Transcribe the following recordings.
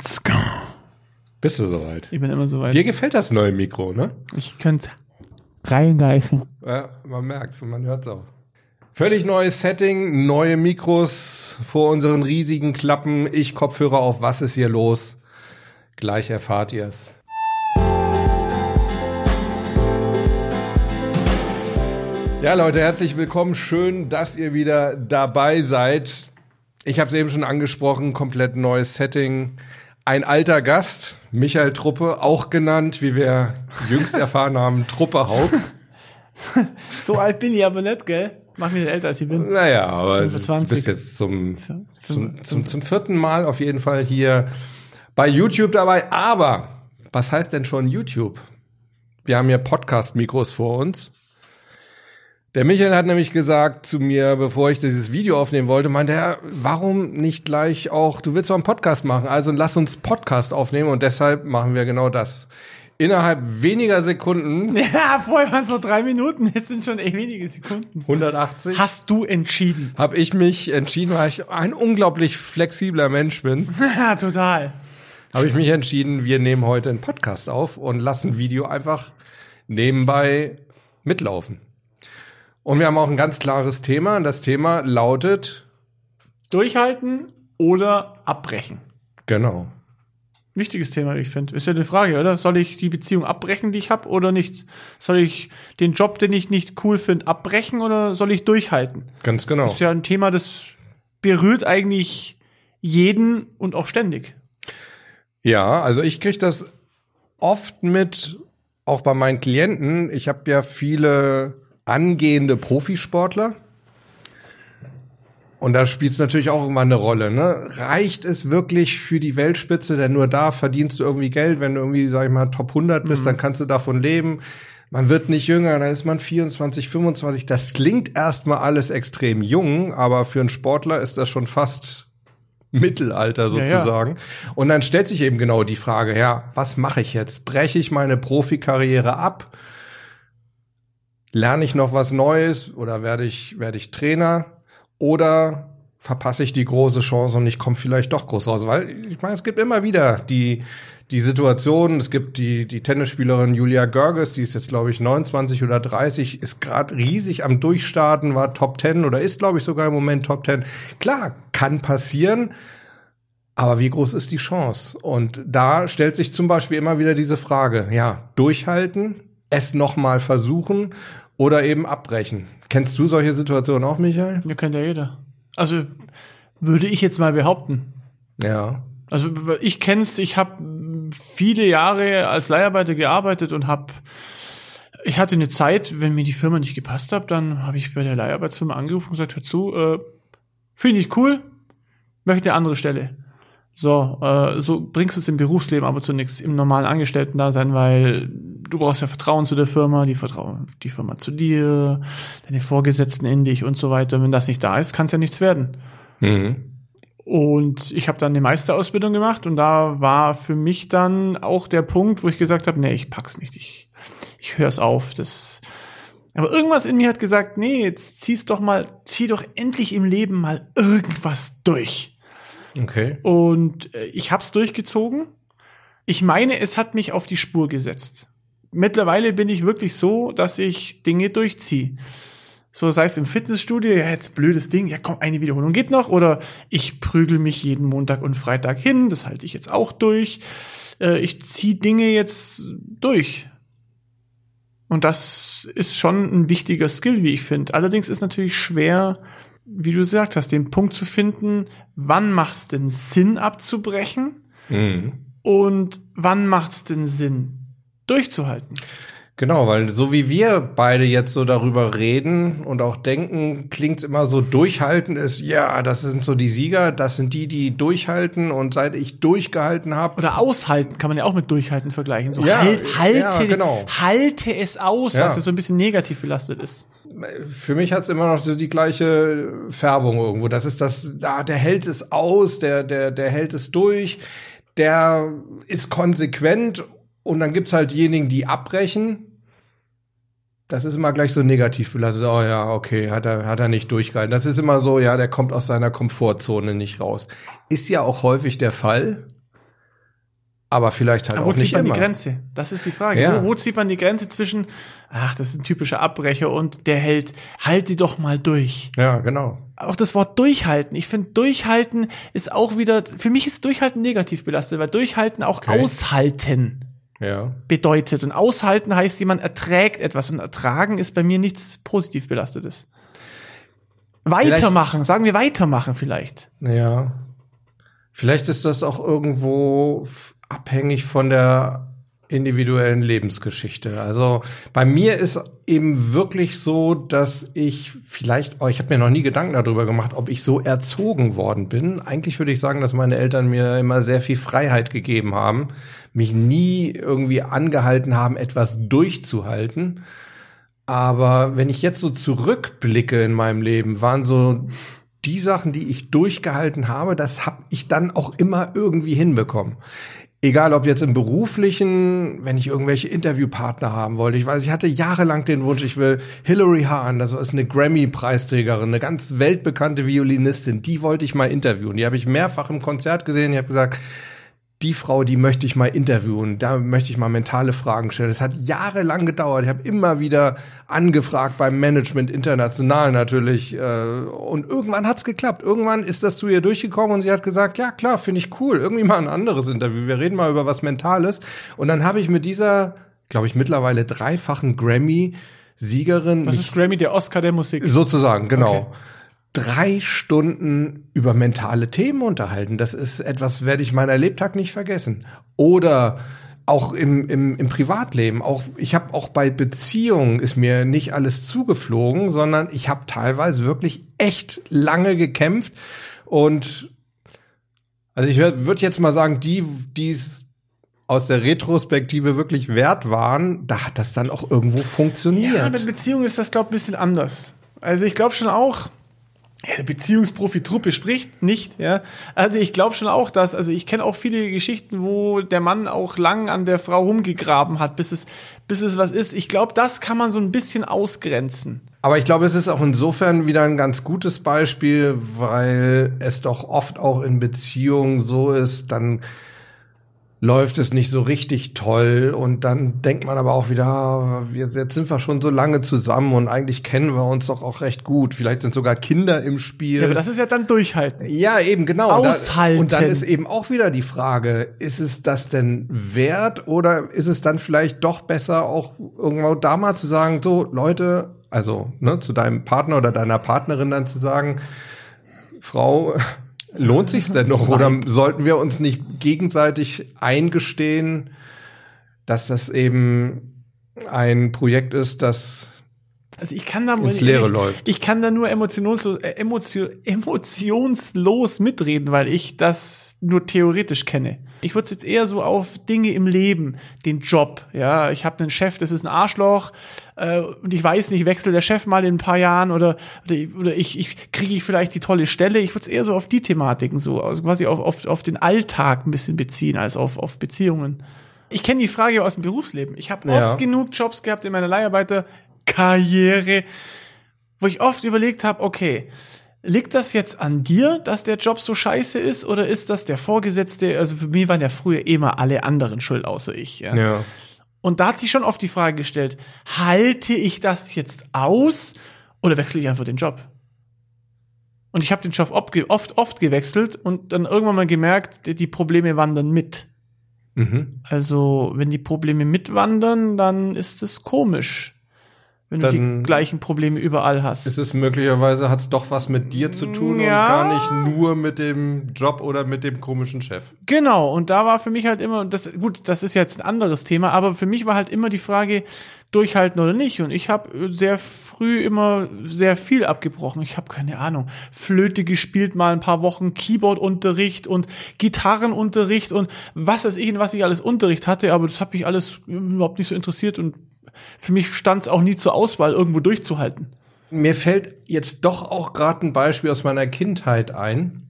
Let's go. Bist du soweit? Ich bin immer soweit. Dir gefällt das neue Mikro, ne? Ich könnte reingreifen. Ja, man merkt's und man hört's auch. Völlig neues Setting, neue Mikros vor unseren riesigen Klappen. Ich Kopfhörer auf. Was ist hier los? Gleich erfahrt ihr's. Ja, Leute, herzlich willkommen. Schön, dass ihr wieder dabei seid. Ich habe es eben schon angesprochen, komplett neues Setting. Ein alter Gast, Michael Truppe, auch genannt, wie wir jüngst erfahren haben, Truppe Haug. So alt bin ich aber nicht, gell? Mach mich nicht älter, als ich bin. Naja, aber 25. du bist jetzt zum, zum, zum, zum vierten Mal auf jeden Fall hier bei YouTube dabei. Aber was heißt denn schon YouTube? Wir haben hier Podcast-Mikros vor uns. Der Michael hat nämlich gesagt zu mir, bevor ich dieses Video aufnehmen wollte, meinte er, warum nicht gleich auch, du willst doch einen Podcast machen, also lass uns Podcast aufnehmen und deshalb machen wir genau das. Innerhalb weniger Sekunden, Ja, vorher waren es nur drei Minuten, jetzt sind schon eh wenige Sekunden. 180, Hast du entschieden? habe ich mich entschieden, weil ich ein unglaublich flexibler Mensch bin, Ja, total. habe ich mich entschieden, wir nehmen heute einen Podcast auf und lassen Video einfach nebenbei mitlaufen. Und wir haben auch ein ganz klares Thema. Und das Thema lautet, Durchhalten oder abbrechen? genau, Wichtiges Thema, ich finde. Ist ja eine Frage, oder? Soll ich die Beziehung abbrechen, die ich habe, oder nicht? Soll ich den Job, den ich nicht cool finde, abbrechen oder soll ich durchhalten? ganz genau. Das ist ja ein Thema, das berührt eigentlich jeden und auch ständig. Ja, also ich kriege das oft mit, auch bei meinen Klienten. Ich habe ja viele angehende Profisportler. Und da spielt es natürlich auch immer eine Rolle. Ne? Reicht es wirklich für die Weltspitze? Denn nur da verdienst du irgendwie Geld. Wenn du irgendwie, sag ich mal, Top 100 bist, dann kannst du davon leben. Man wird nicht jünger, dann ist man 24, 25. Das klingt erstmal alles extrem jung, aber für einen Sportler ist das schon fast Mittelalter Ja, ja. sozusagen. Und dann stellt sich eben genau die Frage, ja, was mache ich jetzt? Breche ich meine Profikarriere ab? Lerne ich noch was Neues oder werde ich, werde ich Trainer? Oder verpasse ich die große Chance und ich komme vielleicht doch groß raus? Weil ich meine, es gibt immer wieder die, die Situation, es gibt die, die Tennisspielerin Julia Görges, die ist jetzt, glaube ich, 29 oder 30, ist gerade riesig am Durchstarten, war Top 10 oder ist, glaube ich, sogar im Moment Top 10. Klar, kann passieren, aber wie groß ist die Chance? Und da stellt sich zum Beispiel immer wieder diese Frage, ja, durchhalten, es nochmal versuchen oder eben abbrechen. Kennst du solche Situationen auch, Michael? Ja, kennt ja jeder. Also würde ich jetzt mal behaupten. Ja. Also ich kenn's, ich habe viele Jahre als Leiharbeiter gearbeitet und habe ich hatte eine Zeit, wenn mir die Firma nicht gepasst hat, dann habe ich bei der Leiharbeitsfirma angerufen und gesagt, hör zu, äh, finde ich cool, möchte eine andere Stelle. So, äh, so bringst du es im Berufsleben aber zu nichts, im normalen Angestellten-Dasein, weil du brauchst ja Vertrauen zu der Firma, die vertrauen die Firma zu dir, deine Vorgesetzten in dich und so weiter. Und wenn das nicht da ist, kann es ja nichts werden. Mhm. Und ich habe dann eine Meisterausbildung gemacht und da war für mich dann auch der Punkt, wo ich gesagt habe, nee, ich pack's nicht, ich, ich hör's auf. Das aber irgendwas in mir hat gesagt, nee, jetzt zieh's doch mal, zieh doch endlich im Leben mal irgendwas durch. Okay. Und äh, ich hab's durchgezogen. Ich meine, es hat mich auf die Spur gesetzt. Mittlerweile bin ich wirklich so, dass ich Dinge durchziehe. So sei es im Fitnessstudio, ja, jetzt blödes Ding, ja komm, eine Wiederholung geht noch. Oder ich prügel mich jeden Montag und Freitag hin, das halte ich jetzt auch durch. Äh, ich ziehe Dinge jetzt durch. Und das ist schon ein wichtiger Skill, wie ich finde. Allerdings ist natürlich schwer, wie du gesagt hast, den Punkt zu finden, wann macht es denn Sinn abzubrechen Mhm. und wann macht es denn Sinn durchzuhalten. Genau, weil so wie wir beide jetzt so darüber reden und auch denken, klingt's immer so, durchhalten ist, ja, das sind so die Sieger, das sind die, die durchhalten und seit ich durchgehalten habe, Oder aushalten kann man ja auch mit durchhalten vergleichen. So Ja, halt, halte, ja, genau. halte es aus, Ja. was ja so ein bisschen negativ belastet ist. Für mich hat's immer noch so die gleiche Färbung irgendwo. Das ist das, ah, der hält es aus, der, der, der hält es durch, der ist konsequent und dann gibt's halt diejenigen, die abbrechen. Das ist immer gleich so negativ belastet. Oh ja, okay, hat er, hat er nicht durchgehalten. Das ist immer so, ja, der kommt aus seiner Komfortzone nicht raus. Ist ja auch häufig der Fall. Aber vielleicht halt Aber wo auch zieht nicht man immer. die Grenze? Das ist die Frage. Ja. Wo, wo zieht man die Grenze zwischen, ach, das ist ein typischer Abbrecher und der hält, halte doch mal durch. Ja, genau. Auch das Wort durchhalten. Ich finde, durchhalten ist auch wieder, für mich ist durchhalten negativ belastet, weil durchhalten auch Okay. aushalten Ja. bedeutet. Und aushalten heißt, jemand erträgt etwas und ertragen ist bei mir nichts positiv belastetes. Weitermachen, sagen wir weitermachen vielleicht. Ja. Vielleicht ist das auch irgendwo abhängig von der individuellen Lebensgeschichte. Also bei mir ist eben wirklich so, dass ich vielleicht, oh, ich habe mir noch nie Gedanken darüber gemacht, ob ich so erzogen worden bin. Eigentlich würde ich sagen, dass meine Eltern mir immer sehr viel Freiheit gegeben haben, mich nie irgendwie angehalten haben, etwas durchzuhalten. Aber wenn ich jetzt so zurückblicke in meinem Leben, waren so die Sachen, die ich durchgehalten habe, das habe ich dann auch immer irgendwie hinbekommen. Egal ob jetzt im beruflichen, wenn ich irgendwelche Interviewpartner haben wollte. Ich weiß, ich hatte jahrelang den Wunsch, ich will Hilary Hahn, das ist eine Grammy-Preisträgerin, eine ganz weltbekannte Violinistin, die wollte ich mal interviewen. Die habe ich mehrfach im Konzert gesehen. Ich habe gesagt, die Frau, die möchte ich mal interviewen, da möchte ich mal mentale Fragen stellen. Das hat jahrelang gedauert. Ich habe immer wieder angefragt beim Management international natürlich. Äh, und irgendwann hat's geklappt. Irgendwann ist das zu ihr durchgekommen und sie hat gesagt, ja klar, finde ich cool. Irgendwie mal ein anderes Interview. Wir reden mal über was Mentales. Und dann habe ich mit dieser, glaube ich, mittlerweile dreifachen Grammy-Siegerin Was mich ist Grammy, der Oscar der Musik? Sozusagen, genau. Okay. Drei Stunden über mentale Themen unterhalten. Das ist etwas, werde ich meiner Lebtag nicht vergessen. Oder auch im, im, im Privatleben. Auch ich habe auch bei Beziehungen ist mir nicht alles zugeflogen, sondern ich habe teilweise wirklich echt lange gekämpft. Und also ich würde jetzt mal sagen, die, die es aus der Retrospektive wirklich wert waren, da hat das dann auch irgendwo funktioniert. Ja, mit Beziehung ist das, glaube ich, ein bisschen anders. Also ich glaube schon auch, ja, der Beziehungsprofi-Truppe spricht nicht, ja. Also ich glaube schon auch, dass, also ich kenne auch viele Geschichten, wo der Mann auch lang an der Frau rumgegraben hat, bis es, bis es was ist. Ich glaube, das kann man so ein bisschen ausgrenzen. Aber ich glaube, es ist auch insofern wieder ein ganz gutes Beispiel, weil es doch oft auch in Beziehungen so ist, dann läuft es nicht so richtig toll und dann denkt man aber auch wieder, ah, jetzt, jetzt sind wir schon so lange zusammen und eigentlich kennen wir uns doch auch recht gut. Vielleicht sind sogar Kinder im Spiel. Ja, aber das ist ja dann durchhalten. Ja, eben, genau. Aushalten. Und dann ist eben auch wieder die Frage, ist es das denn wert oder ist es dann vielleicht doch besser, auch irgendwo da mal zu sagen, so, Leute, also ne, zu deinem Partner oder deiner Partnerin dann zu sagen, Frau, lohnt sich's denn noch? Oder sollten wir uns nicht gegenseitig eingestehen, dass das eben ein Projekt ist, das Also ich kann da Ins Leere läuft. Ich kann da nur emotionslos, äh, emotio, emotionslos mitreden, weil ich das nur theoretisch kenne. Ich würde es jetzt eher so auf Dinge im Leben, den Job. Ja, ich habe einen Chef, das ist ein Arschloch äh, und ich weiß nicht, wechselt der Chef mal in ein paar Jahren oder oder, ich- ich kriege ich vielleicht die tolle Stelle. Ich würde es eher so auf die Thematiken so, also quasi auf, auf, auf den Alltag ein bisschen beziehen als auf, auf Beziehungen. Ich kenne die Frage aus dem Berufsleben. Ich habe Ja. oft genug Jobs gehabt in meiner Leiharbeiterkarriere, wo ich oft überlegt habe, okay, liegt das jetzt an dir, dass der Job so scheiße ist, oder ist das der Vorgesetzte? Also für mich waren ja früher immer alle anderen schuld, außer ich. Ja. ja. Und da hat sich schon oft die Frage gestellt, halte ich das jetzt aus oder wechsle ich einfach den Job? Und ich habe den Job oft, oft, gewechselt und dann irgendwann mal gemerkt, die, die Probleme wandern mit. Mhm. Also, wenn die Probleme mitwandern, dann ist es komisch, wenn du Dann die gleichen Probleme überall hast. Ist es möglicherweise, hat es doch was mit dir zu tun Ja. und gar nicht nur mit dem Job oder mit dem komischen Chef. Genau, und da war für mich halt immer, das, gut, das ist jetzt ein anderes Thema, aber für mich war halt immer die Frage, durchhalten oder nicht. Und ich habe sehr früh immer sehr viel abgebrochen. Ich habe keine Ahnung, Flöte gespielt, mal ein paar Wochen Keyboardunterricht und Gitarrenunterricht und was weiß ich, in was ich alles Unterricht hatte, aber das hat mich alles überhaupt nicht so interessiert und für mich stand es auch nie zur Auswahl, irgendwo durchzuhalten. Mir fällt jetzt doch auch gerade ein Beispiel aus meiner Kindheit ein,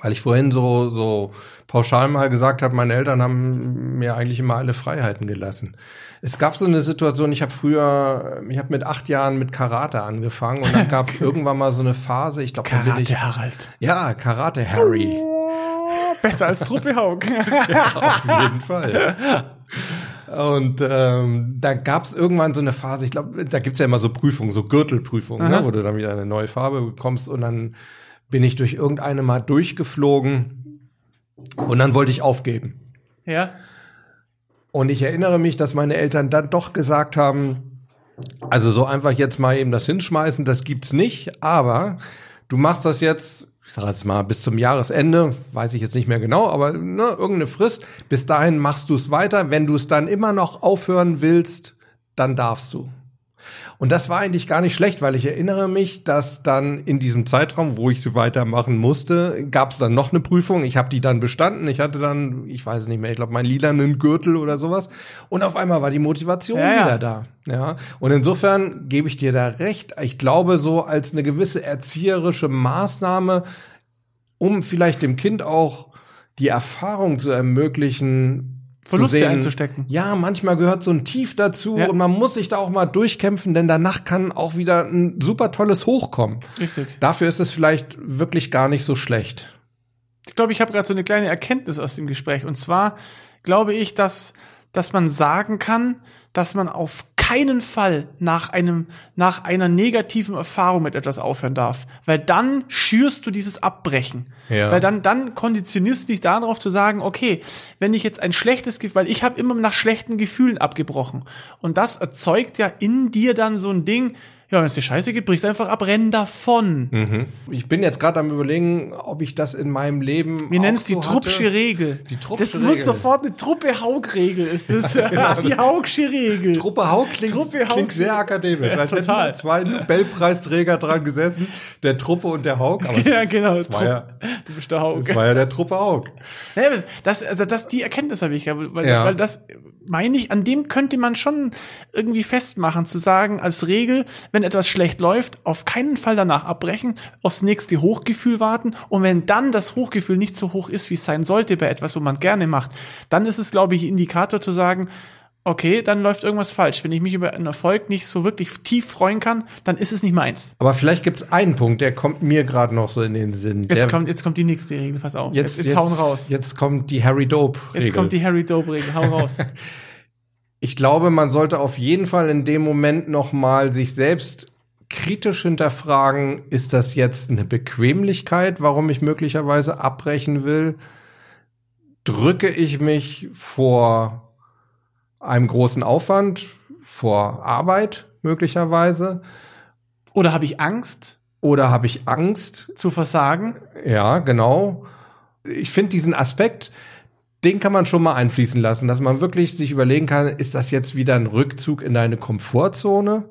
weil ich vorhin so, so pauschal mal gesagt habe, meine Eltern haben mir eigentlich immer alle Freiheiten gelassen. Es gab so eine Situation, ich habe früher, ich habe mit acht Jahren mit Karate angefangen und dann gab es irgendwann mal so eine Phase, ich glaube, bin ich. Karate Harald. Ja, Karate Harry. Besser als Truppe Haug. Auf jeden Fall. Und ähm, da gab es irgendwann so eine Phase, ich glaube, da gibt's ja immer so Prüfungen, so Gürtelprüfungen, ne, wo du dann wieder eine neue Farbe bekommst und dann bin ich durch irgendeine mal durchgeflogen und dann wollte ich aufgeben. ja. Und ich erinnere mich, dass meine Eltern dann doch gesagt haben, also so einfach jetzt mal eben das hinschmeißen, das gibt's nicht, aber du machst das jetzt, ich sag jetzt mal bis zum Jahresende, weiß ich jetzt nicht mehr genau, aber ne, irgendeine Frist, bis dahin machst du es weiter, wenn du es dann immer noch aufhören willst, dann darfst du. Und das war eigentlich gar nicht schlecht, weil ich erinnere mich, dass dann in diesem Zeitraum, wo ich so weitermachen musste, gab es dann noch eine Prüfung. Ich habe die dann bestanden. Ich hatte dann, ich weiß nicht mehr, ich glaube, meinen lilanen Gürtel oder sowas. Und auf einmal war die Motivation Ja, ja. wieder da. Ja. Und insofern gebe ich dir da recht. Ich glaube, so als eine gewisse erzieherische Maßnahme, um vielleicht dem Kind auch die Erfahrung zu ermöglichen, Verluste zu sehen, einzustecken. Ja, manchmal gehört so ein Tief dazu Ja. und man muss sich da auch mal durchkämpfen, denn danach kann auch wieder ein super tolles Hoch kommen. Richtig. Dafür ist es vielleicht wirklich gar nicht so schlecht. Ich glaube, ich habe gerade so eine kleine Erkenntnis aus dem Gespräch. Und zwar glaube ich, dass, dass man sagen kann, dass man auf keinen Fall nach einem, nach einer negativen Erfahrung mit etwas aufhören darf. Weil dann schürst du dieses Abbrechen. Ja. Weil dann, dann konditionierst du dich darauf zu sagen, okay, wenn ich jetzt ein schlechtes Gefühl, weil ich habe immer nach schlechten Gefühlen abgebrochen. Und das erzeugt ja in dir dann so ein Ding, ja, wenn es dir scheiße geht, brichst einfach ab, renn davon. Ich bin jetzt gerade am überlegen, ob ich das in meinem Leben Wir nennen es die so Truppsche hatte. Regel. Die Truppsche Das muss Regel. sofort eine Truppe Haug-Regel ist das. genau. die Haugsche Regel. Truppe Haug klingt, Truppe Haug klingt sehr akademisch. Ja, Als hätten total. da zwei Nobelpreisträger dran gesessen, der Truppe und der Haug. Aber ja, genau. das war ja, du bist der Haug. das war ja der Truppe Haug. Ja, aber das, also das, die Erkenntnis habe ich ja, weil, Ja. weil das meine ich, an dem könnte man schon irgendwie festmachen, zu sagen, als Regel, wenn etwas schlecht läuft, auf keinen Fall danach abbrechen, aufs nächste Hochgefühl warten. Und wenn dann das Hochgefühl nicht so hoch ist, wie es sein sollte bei etwas, wo man gerne macht, dann ist es, glaube ich, Indikator zu sagen, okay, dann läuft irgendwas falsch. Wenn ich mich über einen Erfolg nicht so wirklich tief freuen kann, dann ist es nicht meins. Aber vielleicht gibt es einen Punkt, der kommt mir gerade noch so in den Sinn. Jetzt der, kommt, jetzt kommt die nächste Regel, pass auf. jetzt, jetzt, jetzt hauen raus. Jetzt kommt die Harry Dope. Jetzt kommt die Harry Dope-Regel, hau raus. Ich glaube, man sollte auf jeden Fall in dem Moment noch mal sich selbst kritisch hinterfragen, ist das jetzt eine Bequemlichkeit, warum ich möglicherweise abbrechen will? Drücke ich mich vor einem großen Aufwand, vor Arbeit möglicherweise? Oder habe ich Angst Oder habe ich Angst? zu versagen? Ja, genau. Ich finde diesen Aspekt, den kann man schon mal einfließen lassen, dass man wirklich sich überlegen kann, ist das jetzt wieder ein Rückzug in deine Komfortzone?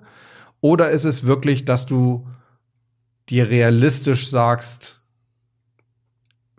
Oder ist es wirklich, dass du dir realistisch sagst,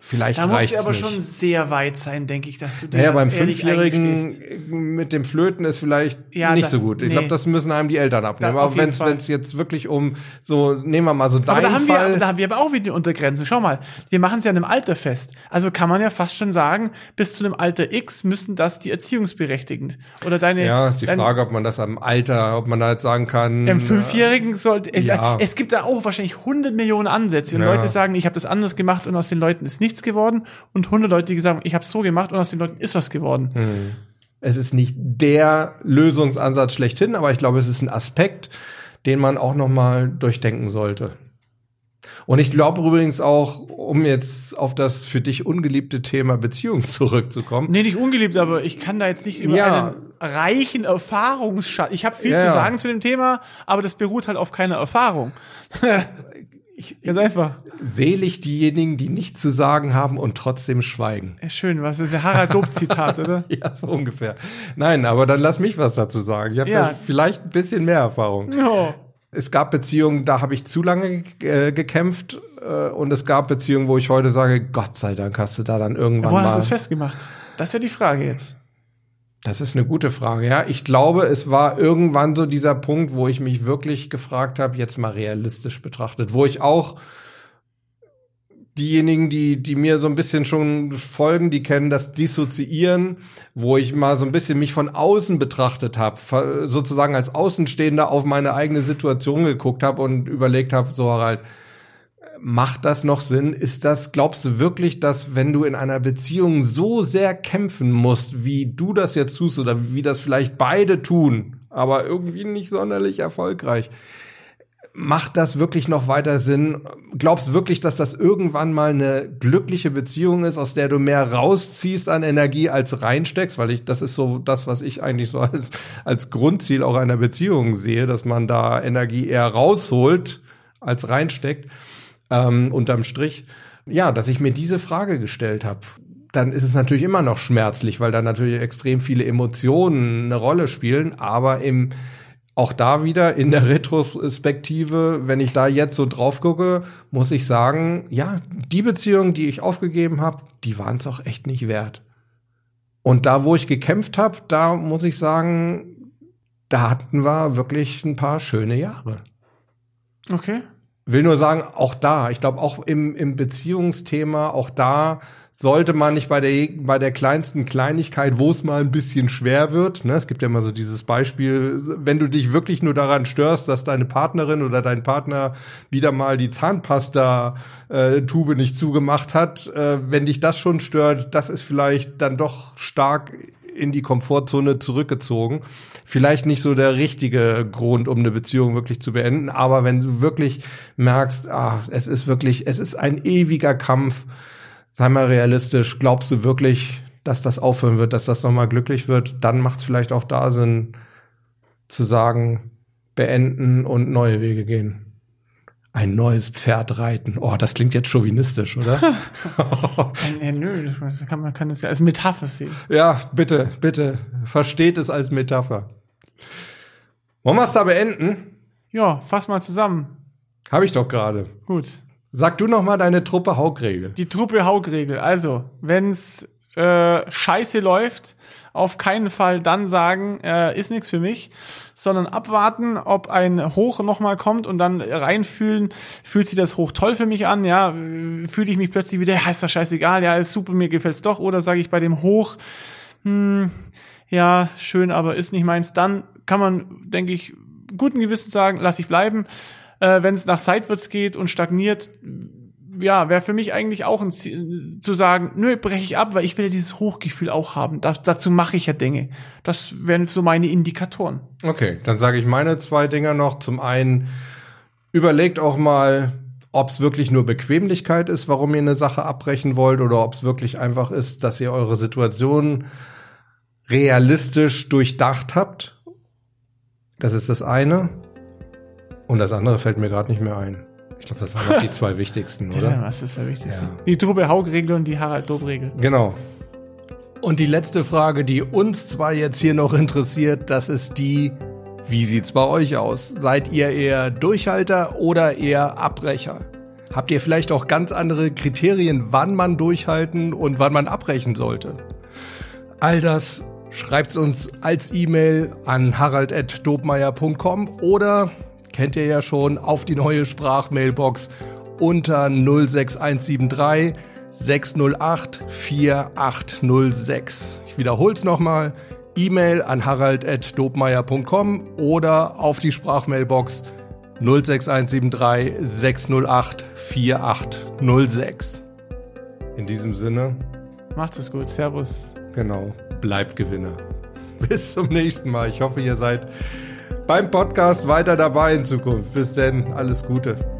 vielleicht Da muss reicht's sie aber nicht. schon sehr weit sein, denke ich, dass du dir Naja, das beim Fünfjährigen mit dem Flöten ist vielleicht Ja, nicht das- so gut. Ich nee. glaube, das müssen einem die Eltern abnehmen. Da- aber wenn es jetzt wirklich um so, nehmen wir mal so Aber deinen da haben, Fall. wir, da haben wir aber auch wieder eine Untergrenze. Schau mal, wir machen es ja in einem Alter fest. Also kann man ja fast schon sagen, bis zu einem Alter X müssen das die Erziehungsberechtigten. Oder deine. ja, ist die dein, Frage, ob man das am Alter, ob man da jetzt sagen kann. Im Fünfjährigen sollte es, Ja. es gibt da auch wahrscheinlich 100 Millionen Ansätze und Ja. Leute sagen, ich habe das anders gemacht und aus den Leuten ist nichts geworden und 100 Leute, die sagen, ich habe es so gemacht und aus den Leuten ist was geworden. Hm. Es ist nicht der Lösungsansatz schlechthin, aber ich glaube, es ist ein Aspekt, den man auch noch mal durchdenken sollte. Und ich glaube übrigens auch, um jetzt auf das für dich ungeliebte Thema Beziehung zurückzukommen. Nee, nicht ungeliebt, aber ich kann da jetzt nicht über Ja. einen reichen Erfahrungsschatz. Ich habe viel Ja, zu sagen zu dem Thema, aber das beruht halt auf keiner Erfahrung. Ich, Ganz einfach. selig diejenigen, die nichts zu sagen haben und trotzdem schweigen. Schön, was ist ein Harald Dob-Zitat, oder? Ja, so ungefähr. Nein, aber dann lass mich was dazu sagen. Ich habe Ja. vielleicht ein bisschen mehr Erfahrung. Ja. Es gab Beziehungen, da habe ich zu lange äh, gekämpft äh, und es gab Beziehungen, wo ich heute sage, Gott sei Dank hast du da dann irgendwann Woran mal. hast du es festgemacht? Das ist ja die Frage jetzt. Das ist eine gute Frage, ja. Ich glaube, es war irgendwann so dieser Punkt, wo ich mich wirklich gefragt habe, jetzt mal realistisch betrachtet, wo ich auch diejenigen, die, die mir so ein bisschen schon folgen, die kennen das Dissoziieren, wo ich mal so ein bisschen mich von außen betrachtet habe, sozusagen als Außenstehender auf meine eigene Situation geguckt habe und überlegt habe, so Harald, Macht das noch Sinn? Ist das, glaubst du wirklich, dass wenn du in einer Beziehung so sehr kämpfen musst, wie du das jetzt tust oder wie das vielleicht beide tun, aber irgendwie nicht sonderlich erfolgreich, macht das wirklich noch weiter Sinn? Glaubst wirklich, dass das irgendwann mal eine glückliche Beziehung ist, aus der du mehr rausziehst an Energie als reinsteckst? Weil ich, das ist so das, was ich eigentlich so als, als Grundziel auch einer Beziehung sehe, dass man da Energie eher rausholt als reinsteckt ähm, unterm Strich. Ja, dass ich mir diese Frage gestellt habe, dann ist es natürlich immer noch schmerzlich, weil da natürlich extrem viele Emotionen eine Rolle spielen. Aber im auch da wieder in der Retrospektive, wenn ich da jetzt so drauf gucke, muss ich sagen, ja, die Beziehungen, die ich aufgegeben habe, die waren es auch echt nicht wert. Und da, wo ich gekämpft habe, da muss ich sagen, da hatten wir wirklich ein paar schöne Jahre. Okay. Will nur sagen, auch da, ich glaube auch im, im Beziehungsthema, auch da sollte man nicht bei der, bei der kleinsten Kleinigkeit, wo es mal ein bisschen schwer wird, ne, es gibt ja immer so dieses Beispiel, wenn du dich wirklich nur daran störst, dass deine Partnerin oder dein Partner wieder mal die Zahnpasta-Tube äh, nicht zugemacht hat, äh, wenn dich das schon stört, das ist vielleicht dann doch stark in die Komfortzone zurückgezogen. Vielleicht nicht so der richtige Grund, um eine Beziehung wirklich zu beenden, aber wenn du wirklich merkst, ah, es ist wirklich, es ist ein ewiger Kampf, sei mal realistisch, glaubst du wirklich, dass das aufhören wird, dass das nochmal glücklich wird, dann macht es vielleicht auch da Sinn zu sagen, beenden und neue Wege gehen ein neues Pferd reiten. Oh, das klingt jetzt chauvinistisch, oder? ja, nö, das kann, man kann es ja als Metapher sehen. Ja, bitte, bitte, versteht es als Metapher. Wollen wir es da beenden? Ja, fass mal zusammen. Habe ich doch gerade. Gut. Sag du noch mal deine Truppe Haugregel. Die Truppe Haugregel. Also, wenn's äh, scheiße läuft, auf keinen Fall dann sagen, äh, ist nichts für mich, sondern abwarten, ob ein Hoch nochmal kommt und dann reinfühlen, fühlt sich das Hoch toll für mich an, ja, fühle ich mich plötzlich wieder, ja, ist doch scheißegal, ja, ist super, mir gefällt's doch, oder sage ich bei dem Hoch, hm, ja, schön, aber ist nicht meins, dann kann man, denke ich, guten Gewissen sagen, lass ich bleiben. Äh, Wenn es nach seitwärts geht und stagniert, ja, wäre für mich eigentlich auch ein Ziel, zu sagen, nö, breche ich ab, weil ich will ja dieses Hochgefühl auch haben. Das, dazu mache ich ja Dinge. Das wären so meine Indikatoren. Okay, dann sage ich meine zwei Dinger noch. Zum einen, überlegt auch mal, ob es wirklich nur Bequemlichkeit ist, warum ihr eine Sache abbrechen wollt, oder ob es wirklich einfach ist, dass ihr eure Situation realistisch durchdacht habt. Das ist das eine. Und das andere fällt mir gerade nicht mehr ein. Ich glaube, das waren noch die zwei wichtigsten, oder? Ja, was ist das Wichtigste? Ja. Die Truppe Haug-Regel und die Harald-Dob-Regel. Genau. Und die letzte Frage, die uns zwar jetzt hier noch interessiert, das ist die, wie sieht's bei euch aus? Seid ihr eher Durchhalter oder eher Abbrecher? Habt ihr vielleicht auch ganz andere Kriterien, wann man durchhalten und wann man abbrechen sollte? All das schreibt's uns als E-Mail an harald.dobmeier.com oder kennt ihr ja schon, auf die neue Sprachmailbox unter 06173 608 4806. Ich wiederhole es nochmal. E-Mail an harald.dobmeier.com oder auf die Sprachmailbox 06173 608 4806. In diesem Sinne. Macht es gut. Servus. Genau. Bleibt Gewinner. Bis zum nächsten Mal. Ich hoffe, ihr seid beim Podcast weiter dabei in Zukunft. Bis denn, alles Gute.